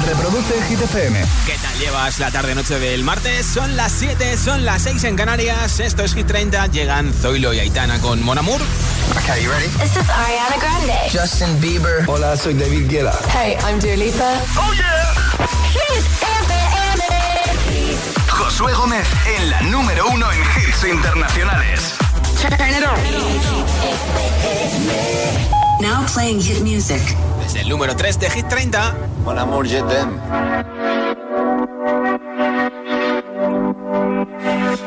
Reproduce Hit FM. ¿Qué tal llevas la tarde-noche del martes? Son las 7, son las 6 en Canarias. Esto es Hit 30. Llegan Zoilo y Aitana con Mon Amour. Okay, you ready? This is Ariana Grande. Justin Bieber. Hola, soy David Guetta. Hey, I'm Dua Lipa. Oh yeah. Hit FM. Josué Gómez en la número uno en hits internacionales. Turn it on. Now playing hit music. Desde el número 3 de Hit 30. Mon amour, je t'aime.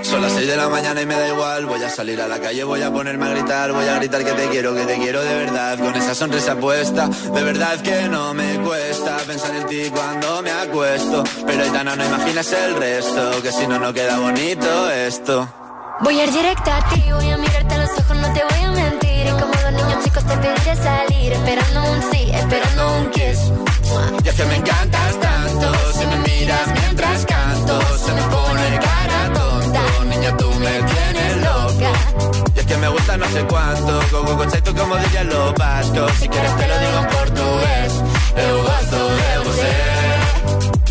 Son las 6 de la mañana y me da igual. Voy a salir a la calle, voy a ponerme a gritar. Voy a gritar que te quiero, que te quiero de verdad. Con esa sonrisa puesta, de verdad que no me cuesta pensar en ti cuando me acuesto. Pero Aitana, no imaginas el resto. Que si no, no queda bonito esto. Voy a ir directa a ti, voy a mirarte a los ojos, no te voy a mentir. Niños chicos te pediré salir, esperando un sí, esperando un kiss. Y es que me encantas tanto, si me miras mientras canto, se me pone cara tonta. Niña, tú me tienes loca. Y es que me gusta no sé cuánto, como concepto como dirían los vascos. Si quieres te lo digo en portugués, eu gosto de você.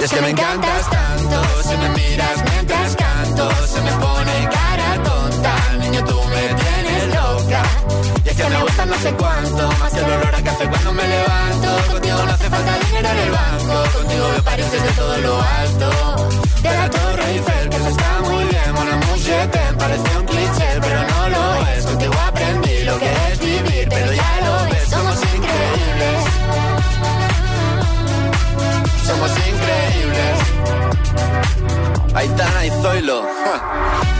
Y es que me encantas tanto Si me miras mientras canto Se me pone cara tonta. Niño, tú me tienes loca. Y es que me gusta no sé cuánto Más el olor a café cuando me levanto. Contigo no hace falta dinero en el banco Contigo me pareces de todo lo alto. De la Torre Eiffel, Aitana y Zoilo.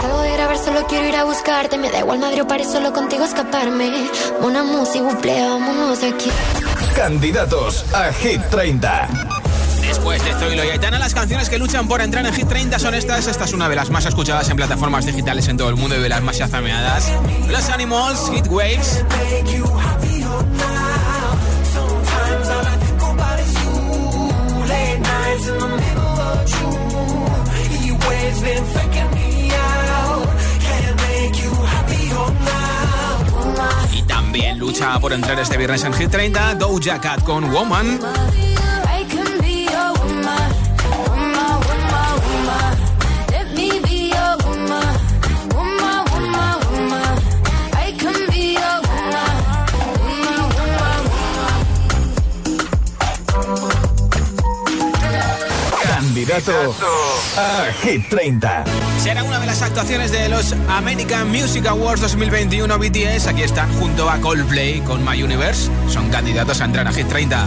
Salgo de grabar, solo quiero ir a buscarte, me da igual Madrid o París, solo contigo escaparme. Una música, buple, vámonos aquí. Candidatos a Hit 30. Después de Zoilo y Aitana, las canciones que luchan por entrar en Hit 30 son estas. Esta es una de las más escuchadas en plataformas digitales en todo el mundo y de las más chazameadas. Los Animals, Hit Waves. Por entrar este viernes en Hit 30, Doja Cat con Woman. A Hit 30. Será una de las actuaciones de los American Music Awards 2021 BTS. Aquí están junto a Coldplay con My Universe. Son candidatos a entrar a Hit 30.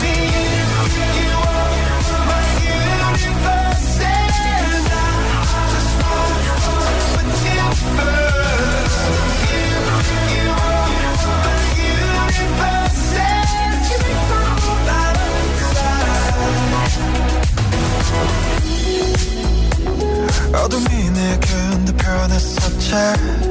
어둠이 내 근데 변했었지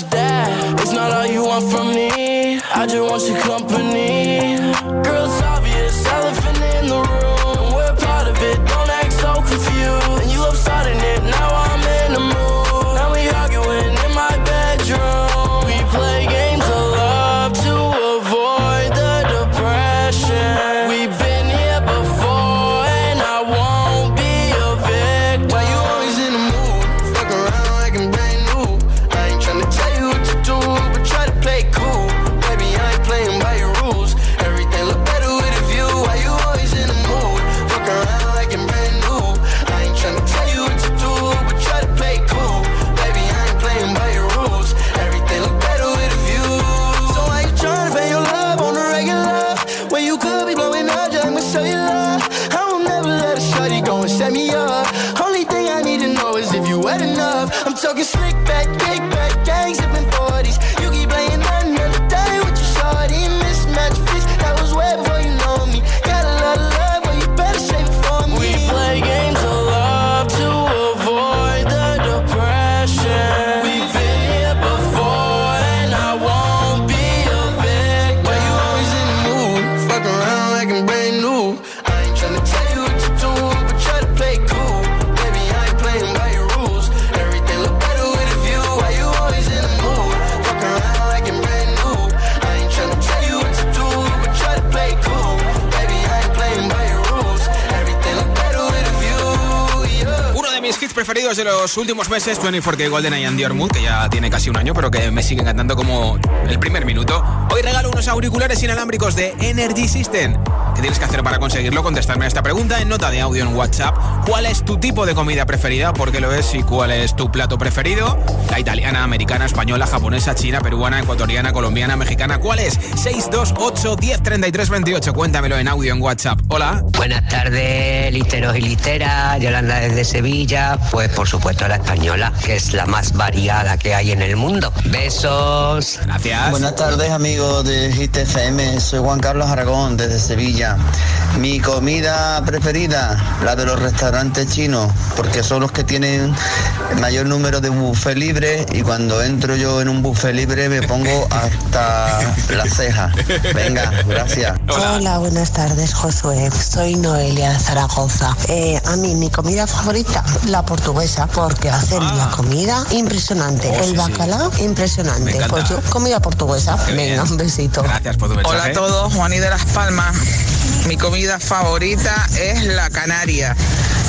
got. It's not all you want from me. I just want your company. Girls los últimos meses, 24K Golden y Dior Mood, que ya tiene casi un año, pero que me siguen cantando como el primer minuto. Hoy regalo unos auriculares inalámbricos de Energy System. ¿Qué tienes que hacer para conseguirlo? Contestarme a esta pregunta en nota de audio en WhatsApp. ¿Cuál es tu tipo de comida preferida? ¿Por qué lo es? ¿Y cuál es tu plato preferido? La italiana, americana, española, japonesa, china, peruana, ecuatoriana, colombiana, mexicana. ¿Cuál es? 628 10 33 28. Cuéntamelo en audio en WhatsApp. Hola. Buenas tardes, literos y literas. Yolanda desde Sevilla. Pues por supuesto la española, que es la más variada que hay en el mundo. Besos. Gracias. Buenas tardes amigos de Hit FM, soy Juan Carlos Aragón desde Sevilla. Mi comida preferida, la de los restaurantes chinos, porque son los que tienen el mayor número de buffet libres y cuando entro yo en un buffet libre me pongo hasta la ceja. Venga, gracias. Hola, buenas tardes, Josué. Soy Noelia Zaragoza. Eh, a mí, mi comida favorita, la portuguesa, porque hacen la comida impresionante. Oh, el sí, bacalao, impresionante. Pues yo, comida portuguesa. Qué bien. Venga, un besito. Gracias por tu mensaje. Hola a todos, Juaní de Las Palmas. Mi comida favorita es la canaria.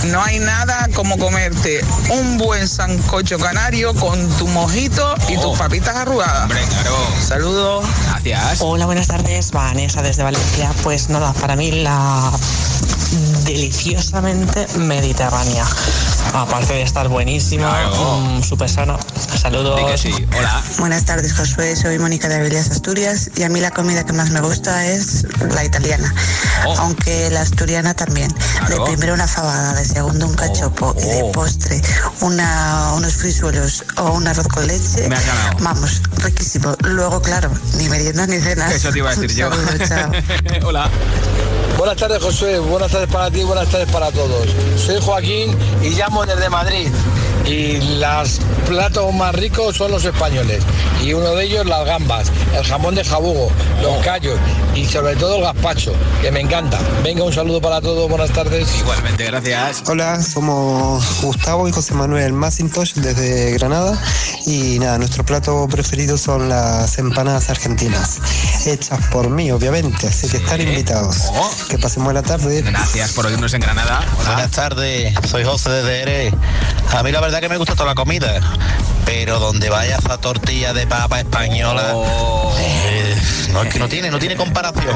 No hay nada como comerte un buen sancocho canario con tu mojito y tus papitas arrugadas. Oh. Hombre, claro. Saludos. Gracias. Hola, buenas tardes, Vanessa desde Valencia. Pues nada, para mí la deliciosamente mediterránea. Aparte de estar buenísima, Claro. mm, súper sana. Saludos. Di que sí. Hola. Buenas tardes, Josué. Soy Mónica de Avilés, Asturias. Y a mí la comida que más me gusta es la italiana. Oh. Aunque la asturiana también. Claro. De primero una fabada, de segundo un cachopo y de Oh. postre una, unos frisuelos o un arroz con leche. Me has ganado. Vamos, riquísimo. Luego, claro, ni merienda ni cena. Eso te iba a decir yo. Saludo. Hola. Buenas tardes, Josué. Buenas tardes para ti, buenas tardes para todos. Soy Joaquín y llamo desde Madrid. Y los platos más ricos son los españoles. Y uno de ellos las gambas, el jamón de jabugo, los callos y sobre todo el gazpacho, que me encanta. Venga, un saludo para todos, buenas tardes. Igualmente, gracias. Hola, somos Gustavo y José Manuel Macintosh desde Granada y nada, nuestro plato preferido son las empanadas argentinas, hechas por mí obviamente, así que están invitados. Oh. Que pasen buena tarde. Gracias por oírnos en Granada. Hola. Buenas tardes, soy José de Eres. A mí la verdad que me gusta toda la comida, pero donde vaya esa tortilla de papa española, Oh. eh, no es que no tiene, no tiene comparación.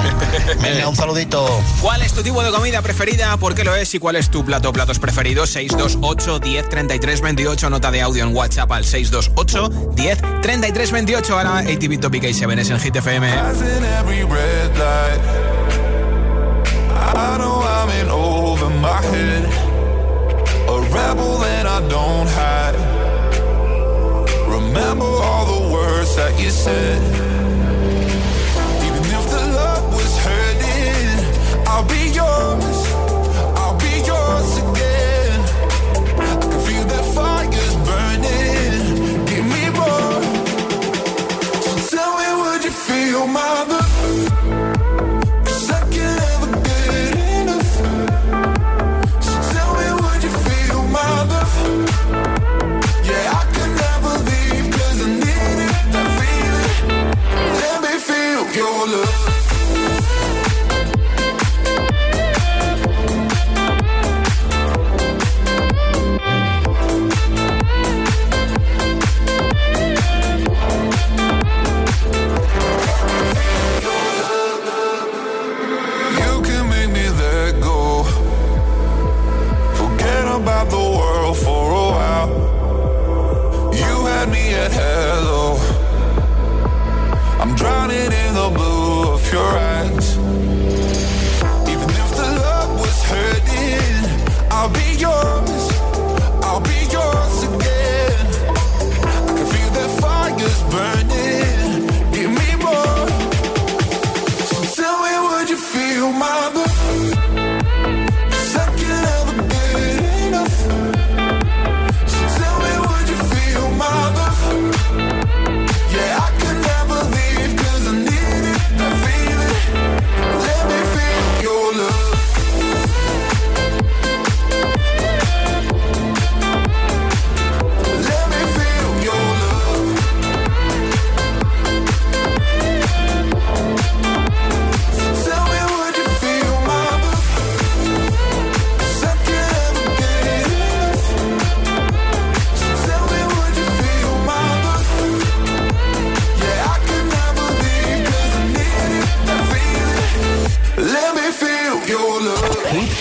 Venga, un saludito. ¿Cuál es tu tipo de comida preferida? ¿Por qué lo es? ¿Y cuál es tu plato platos preferidos? 628 10 33 28. Nota de audio en WhatsApp al 628 10 33 28. Ahora ATV Topic y 7 es en Hit FM. in every red light. I know I'm in over my head. Rebel that I don't hide. Remember all the words that you said.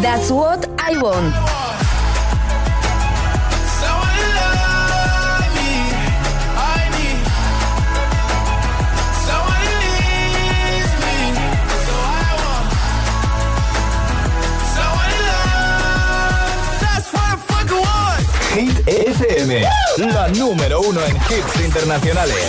That's What I Want. Hit FM, la número uno en hits internacionales.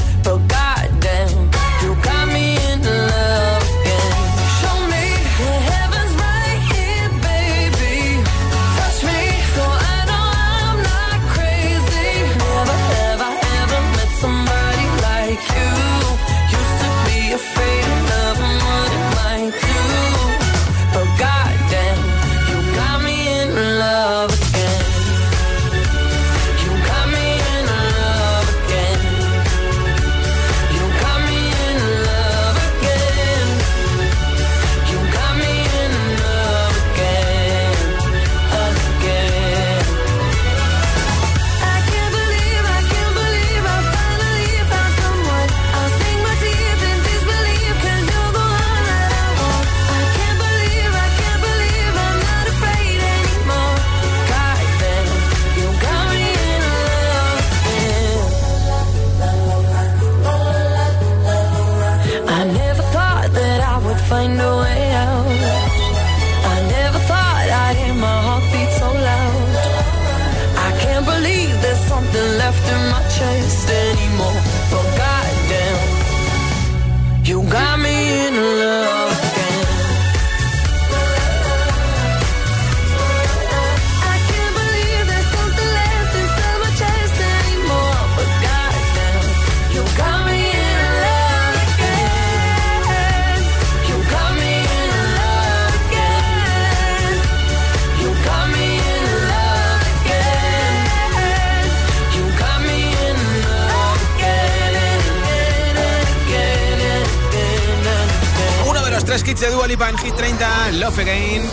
Kits de Dua Lipa en Hit 30, Love Again.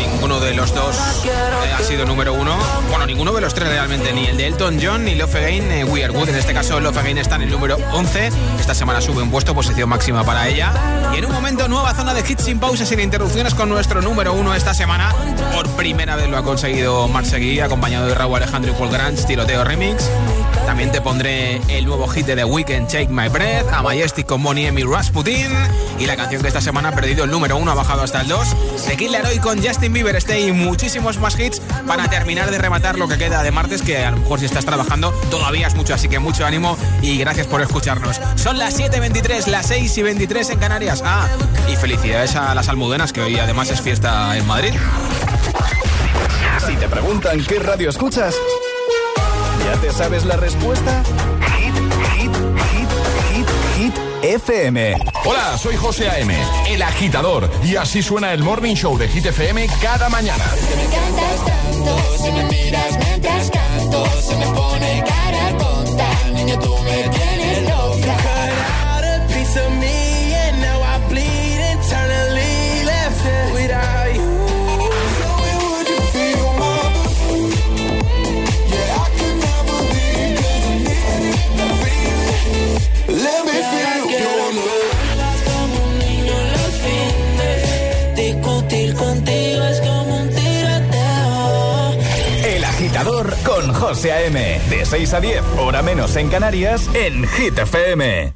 Ninguno de los dos eh, ha sido número uno. Bueno, ninguno de los tres realmente, ni el de Elton John ni Love Again, eh, We Are Good. En este caso, Love Again está en el número 11. Esta semana sube un puesto, posición máxima para ella. Y en un momento, nueva zona de hits sin pausas, sin interrupciones con nuestro número uno esta semana. Por primera vez lo ha conseguido Marseguí, acompañado de Raúl Alejandro y Paul Grant, Tiroteo Remix. También te pondré el nuevo hit de The Weeknd, Take My Breath, a Majestic con Bonnie y Rasputin. Y la canción que esta semana ha perdido el número uno, ha bajado hasta el 2. The Killer Hoy con Justin Bieber, Stay y muchísimos más hits para terminar de rematar lo que queda de martes, que a lo mejor si estás trabajando todavía es mucho, así que mucho ánimo y gracias por escucharnos. Son las 7.23, las 6 y 23 en Canarias. Ah, y felicidades a las almudenas, que hoy además es fiesta en Madrid. Si te preguntan qué radio escuchas, ¿ya te sabes la respuesta? Hit, hit, hit, hit, hit, FM. Hola, soy José A.M., el agitador, y así suena el Morning Show de Hit FM cada mañana. Me encantas tanto, si me miras mientras canto, se me pone cara tonta. Niño, tú me tienes loca. Con José A.M. De 6 a 10, hora menos en Canarias, en Hit FM.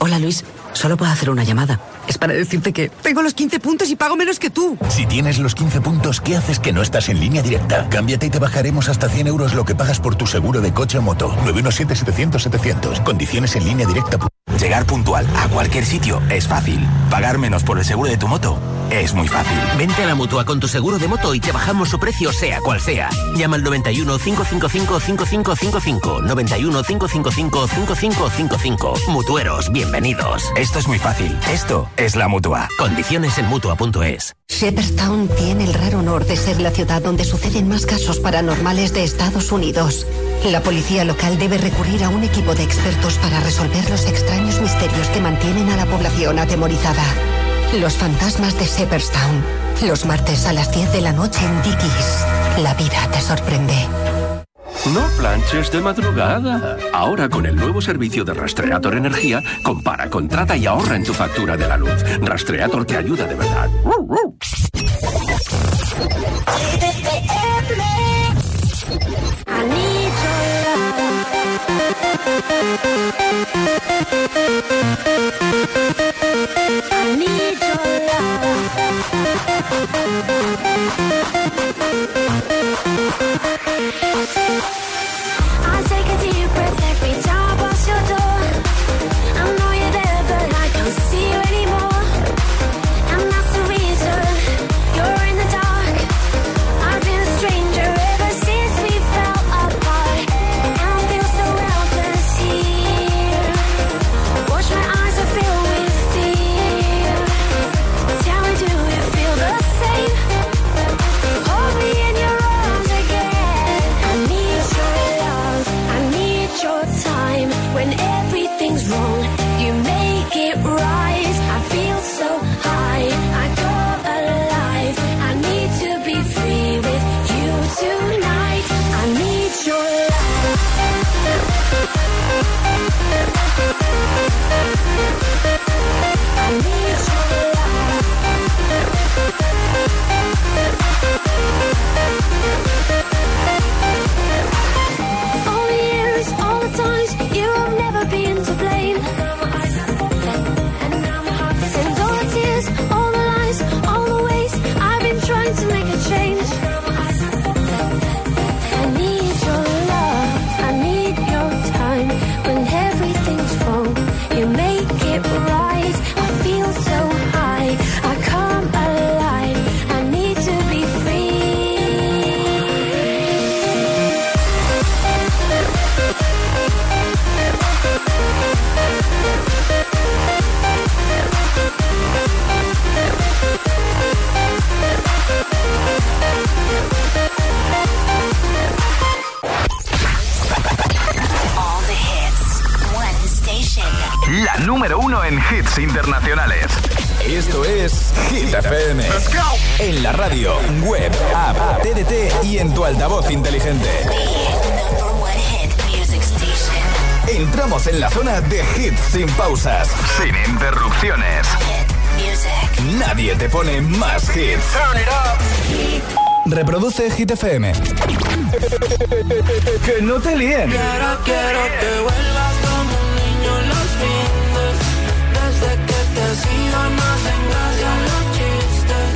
Hola Luis, solo puedo hacer una llamada. Es para decirte que tengo los 15 puntos y pago menos que tú. Si tienes los 15 puntos, ¿qué haces que no estás en línea directa? Cámbiate y te bajaremos hasta 100 euros lo que pagas por tu seguro de coche o moto. 917-700-700. Condiciones en línea directa. Llegar puntual a cualquier sitio es fácil. Pagar menos por el seguro de tu moto es muy fácil. Vente a la mutua con tu seguro de moto y te bajamos su precio, sea cual sea. Llama al 91 555 5555. 91 555 5555. Mutueros, bienvenidos. Esto es muy fácil. Esto es la mutua. Condiciones en mutua.es. Shepherdstown tiene el raro honor de ser la ciudad donde suceden más casos paranormales de Estados Unidos. La policía local debe recurrir a un equipo de expertos para resolver los extraños misterios que mantienen a la población atemorizada. Los fantasmas de Shepherdstown. Los martes a las 10 de la noche en Dickies. La vida te sorprende. No planches de madrugada. Ahora con el nuevo servicio de Rastreator Energía, compara, contrata y ahorra en tu factura de la luz. Rastreator te ayuda de verdad. I need joy I need to take a deep breath Hit FM. que no te líen. Quiero, quiero que vuelvas como un niño los fines. Desde que te has ido no hacen gracia los chistes.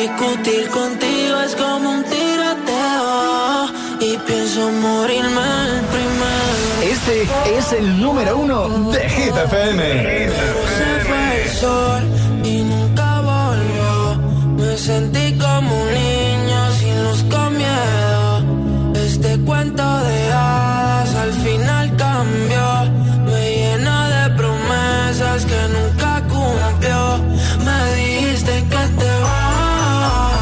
Discutir contigo es como un tiroteo. Y pienso morirme el primero. Este es el número uno de Hit FM. Se fue el sol y nunca volvió. Me sentí Me llena de promesas que nunca cumplió. Me dijiste que te vas.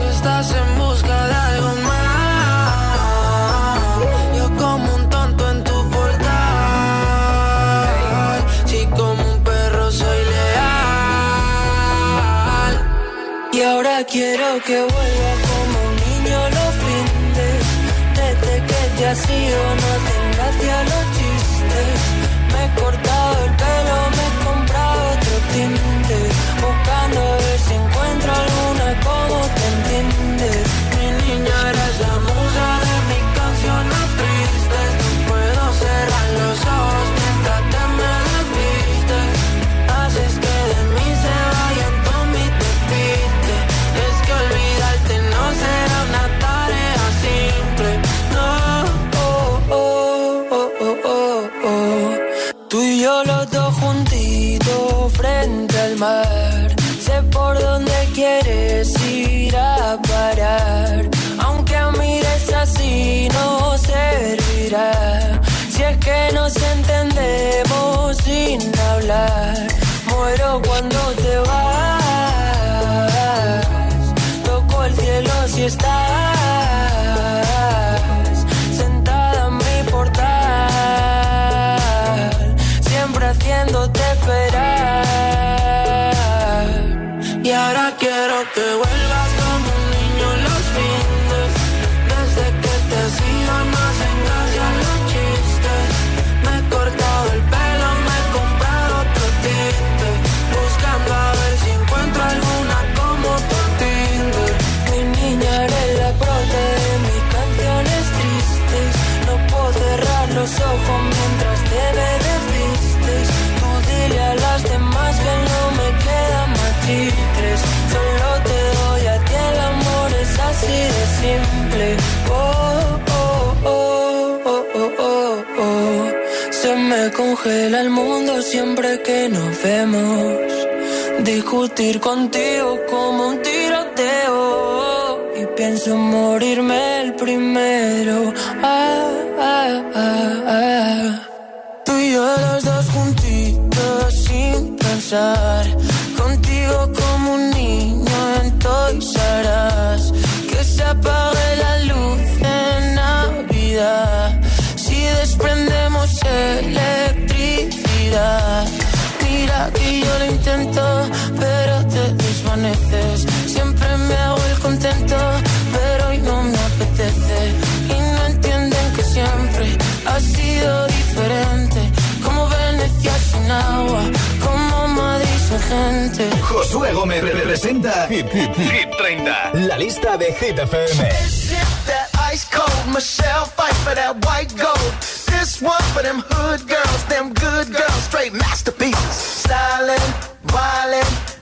que Estás en busca de algo más. Yo como un tonto en tu portal. Si como un perro soy leal. Y ahora quiero que vuelva como un niño los fines. Desde que te has ido no congela el mundo siempre que nos vemos. Discutir contigo como un tiroteo. Y pienso morirme el primero. Ah, ah, ah, ah. Tú y yo los dos juntitos sin pensar. Desvaneces. Siempre me hago el contento, pero hoy no me apetece. Y no entienden que siempre ha sido diferente. Como Venecia sin agua, como Madrid sin gente. Josué Gómez representa Hit, Hit, Hit 30, la lista de Hit FM. That ice cold Michelle fight for that white gold. This one for them hood girls, them good girls, straight masterpieces. Stylin', wildin',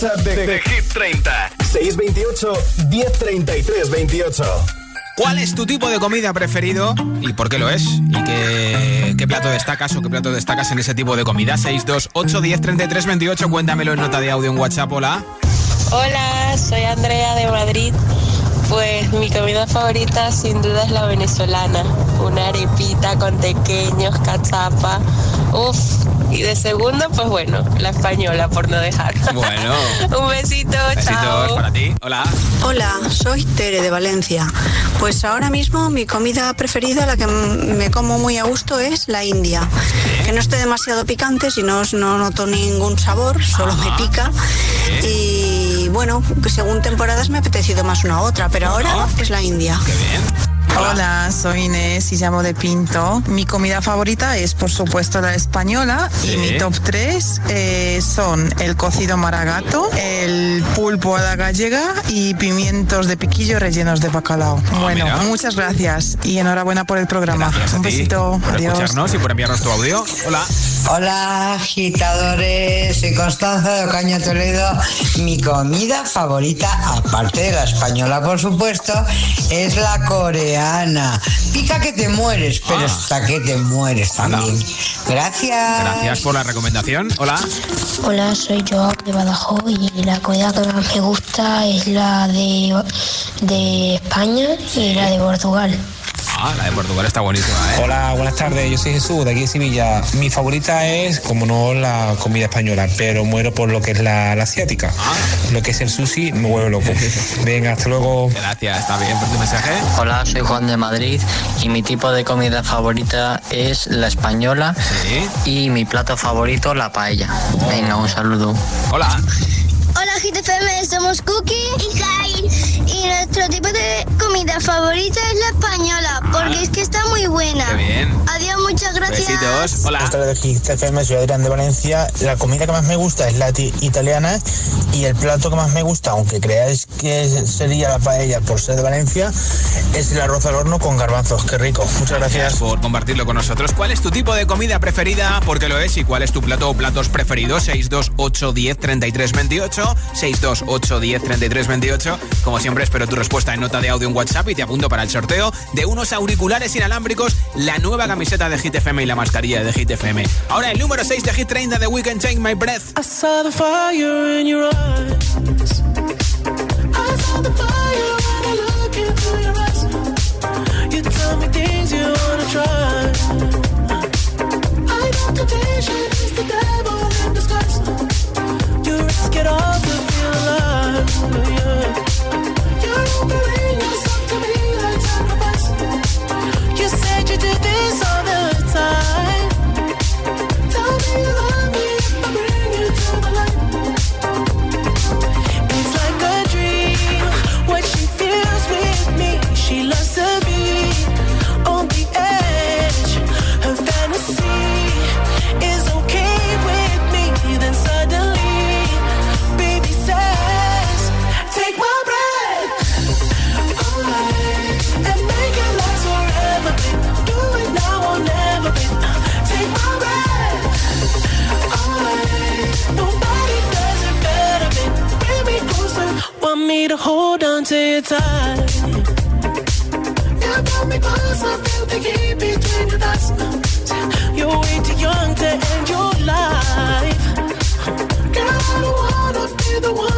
WhatsApp de, de Hit 30. 628 1033 28. ¿Cuál es tu tipo de comida preferido y por qué lo es? ¿Y qué, qué plato destacas o qué plato destacas en ese tipo de comida? 628 10 33 28. Cuéntamelo en nota de audio en WhatsApp. Hola. Hola, soy Andrea de Madrid. Pues mi comida favorita sin duda es la venezolana. Una arepita con pequeños, cachapa. Uf. Y de segundo, pues bueno, la española por no dejar. Bueno. Un besito, Besitos chao. para ti. Hola. Hola, soy Tere de Valencia. Pues ahora mismo mi comida preferida, la que me como muy a gusto, es la india. Que no esté demasiado picante, si no, no noto ningún sabor, solo me pica. Y bueno, que según temporadas me ha apetecido más una u otra, pero ahora es la india. Hola, soy Inés y llamo de Pinto. Mi comida favorita es, por supuesto, la española y Sí. mi top 3 son el cocido maragato, el pulpo a la gallega y pimientos de piquillo rellenos de bacalao. bueno, mira. muchas gracias y enhorabuena por el programa. Gracias Un besito, por adiós. escucharnos y por enviarnos tu audio. Hola. Hola, agitadores. Soy Constanza de Ocaña Toledo. Mi comida favorita, aparte de la española, por supuesto, es la coreana. Pica que te mueres, pero hasta que te mueres también. Gracias. Gracias por la recomendación. Hola. Hola, soy Joao de Badajoz y la comida que más me gusta es la de, de España y la de Portugal. Ah, la de Portugal está buenísima, ¿eh? Hola, buenas tardes. Yo soy Jesús, de aquí de Sevilla. Mi favorita es, como no, la comida española, pero muero por lo que es la, la asiática. Lo que es el sushi, me vuelvo loco. Venga, hasta luego. Gracias, está bien por tu mensaje. Hola, soy Juan de Madrid y mi tipo de comida favorita es la española y mi plato favorito la paella. Venga, un saludo. Hola. Hola GTFM, somos Cookie y Kai y nuestro tipo de comida favorita es la española porque es que está muy buena. Qué bien. Adiós, muchas gracias. Besitos. Hola. Buenas tardes, XFM, soy Adrián de Valencia. La comida que más me gusta es la italiana y el plato que más me gusta, aunque creáis que sería la paella por ser de Valencia, es el arroz al horno con garbanzos. Qué rico. Muchas gracias. por compartirlo con nosotros. ¿Cuál es tu tipo de comida preferida? Porque lo es. ¿Y cuál es tu plato o platos preferidos? 628 10 33 28. 628 10 33 28. Como siempre, espero tu respuesta en nota de audio en WhatsApp y te apunto para el sorteo de unos auriculares inalámbricos, la nueva camiseta de Hit FM y la mascarilla de Hit FM. Ahora el número 6 de Hit 30 de Weekend Take My Breath. I saw the fire in your eyes. I saw the fire when I your eyes. You tell me things you wanna try. I know temptation is the devil in disguise. You said you do this all to you pull me closer, feel the heat between your thighs. You're way too young to end your life. Girl, I don't wanna be the one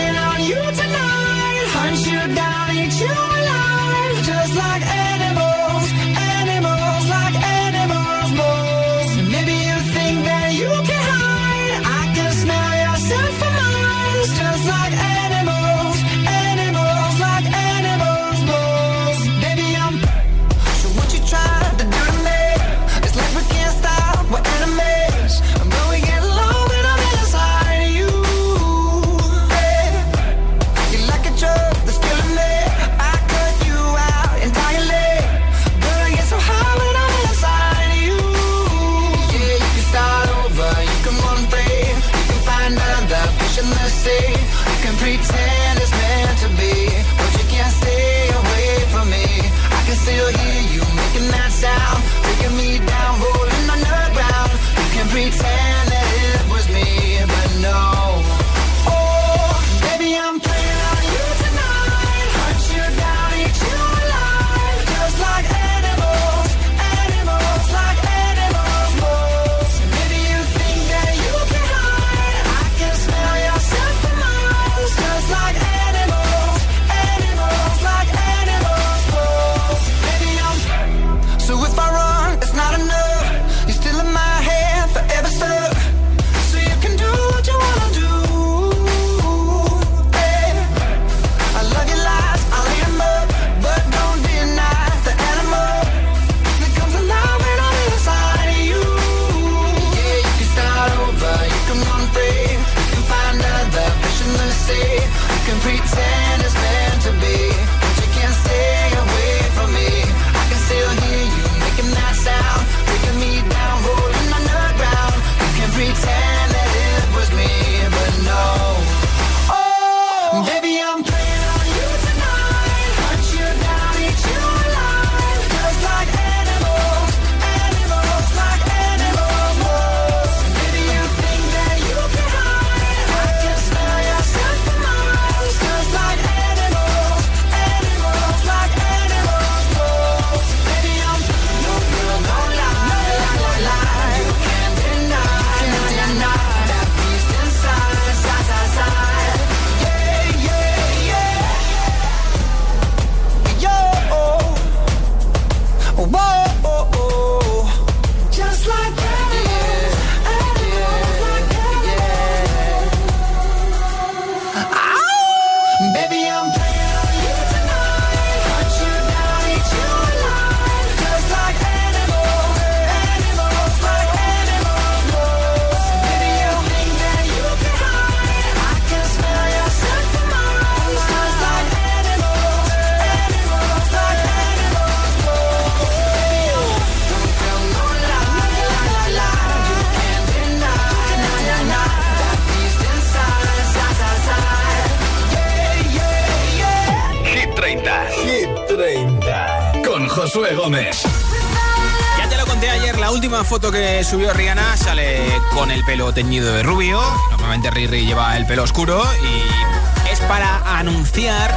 Foto que subió Rihanna sale con el pelo teñido de rubio. Normalmente Riri lleva el pelo oscuro y es para anunciar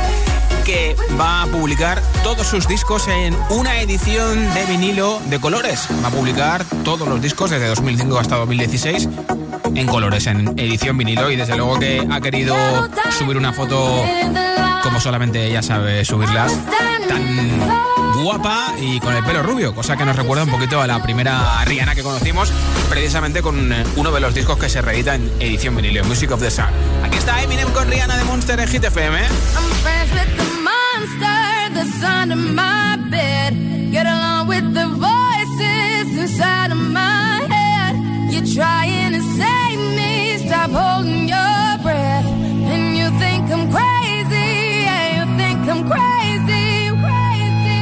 que va a publicar todos sus discos en una edición de vinilo de colores. Va a publicar todos los discos desde 2005 hasta 2016 en colores, en edición vinilo y desde luego que ha querido subir una foto como solamente ella sabe subirlas, guapa y con el pelo rubio, cosa que nos recuerda un poquito a la primera Rihanna que conocimos, precisamente con eh, uno de los discos que se reedita en edición vinilo, Music of the Sun. Aquí está Eminem con Rihanna de Monster en Hit FM. Your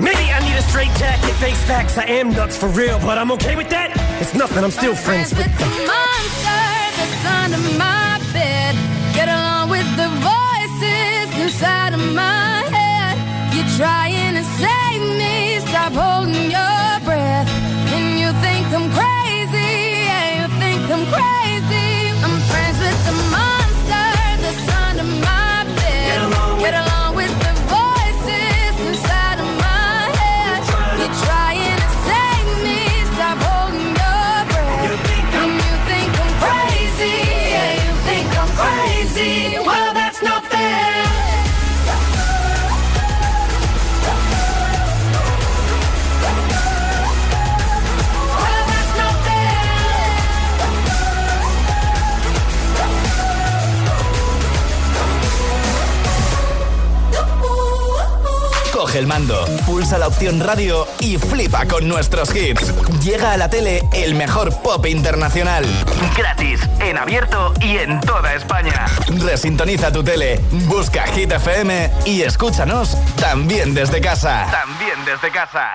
Maybe I need a straight jacket, face facts. I am nuts for real, but I'm okay with that. It's nothing, I'm still friends with the monster that's under my bed. Get along with the voices inside of my el mando, pulsa la opción radio y flipa con nuestros hits. Llega a la tele el mejor pop internacional. Gratis, en abierto y en toda España. Resintoniza tu tele, busca Hit FM y escúchanos también desde casa. También desde casa.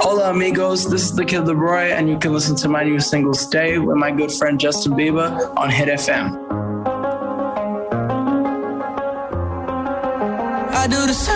Hola amigos, this is the Kid Leroy, and you can listen to my new single "Stay" with my good friend Justin Bieber on Hit FM. I do the same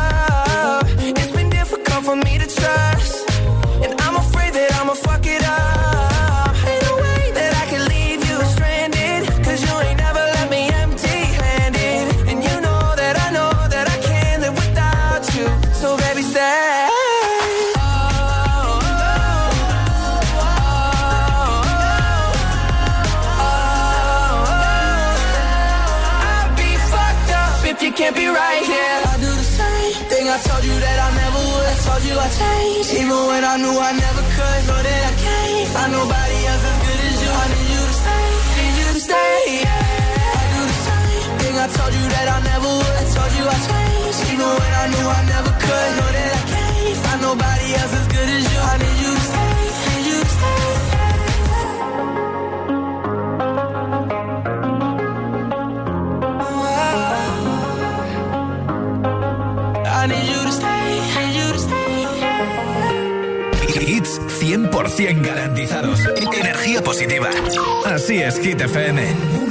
Knew I never nobody need you. Hits 100% garantizados. Energía positiva. Así es, Hit FM.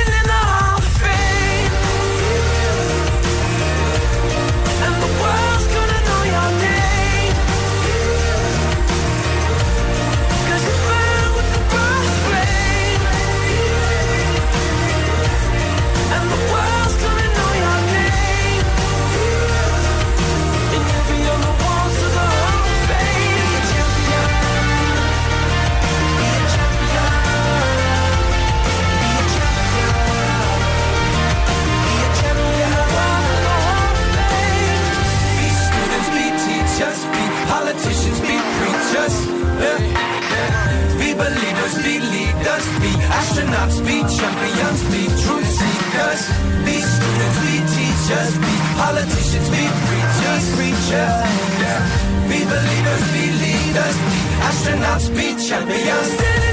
yeah. Be believers, be leaders, be astronauts, be champions, be truth seekers. Be students, be teachers, be politicians, be preachers, preachers. Yeah. Be believers, be leaders, be astronauts, be champions.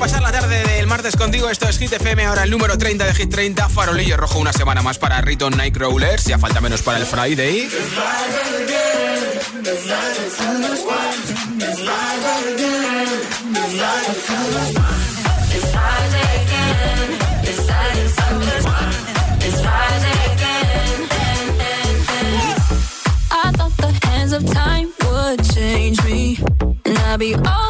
Pasar la tarde del martes contigo. Esto es Hit FM, ahora el número 30 de Hit 30. Farolillo rojo una semana más para Riton Nightcrawlers. Ya falta menos para el Friday. I thought the hands of time would change me, and I'd be over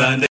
Sunday.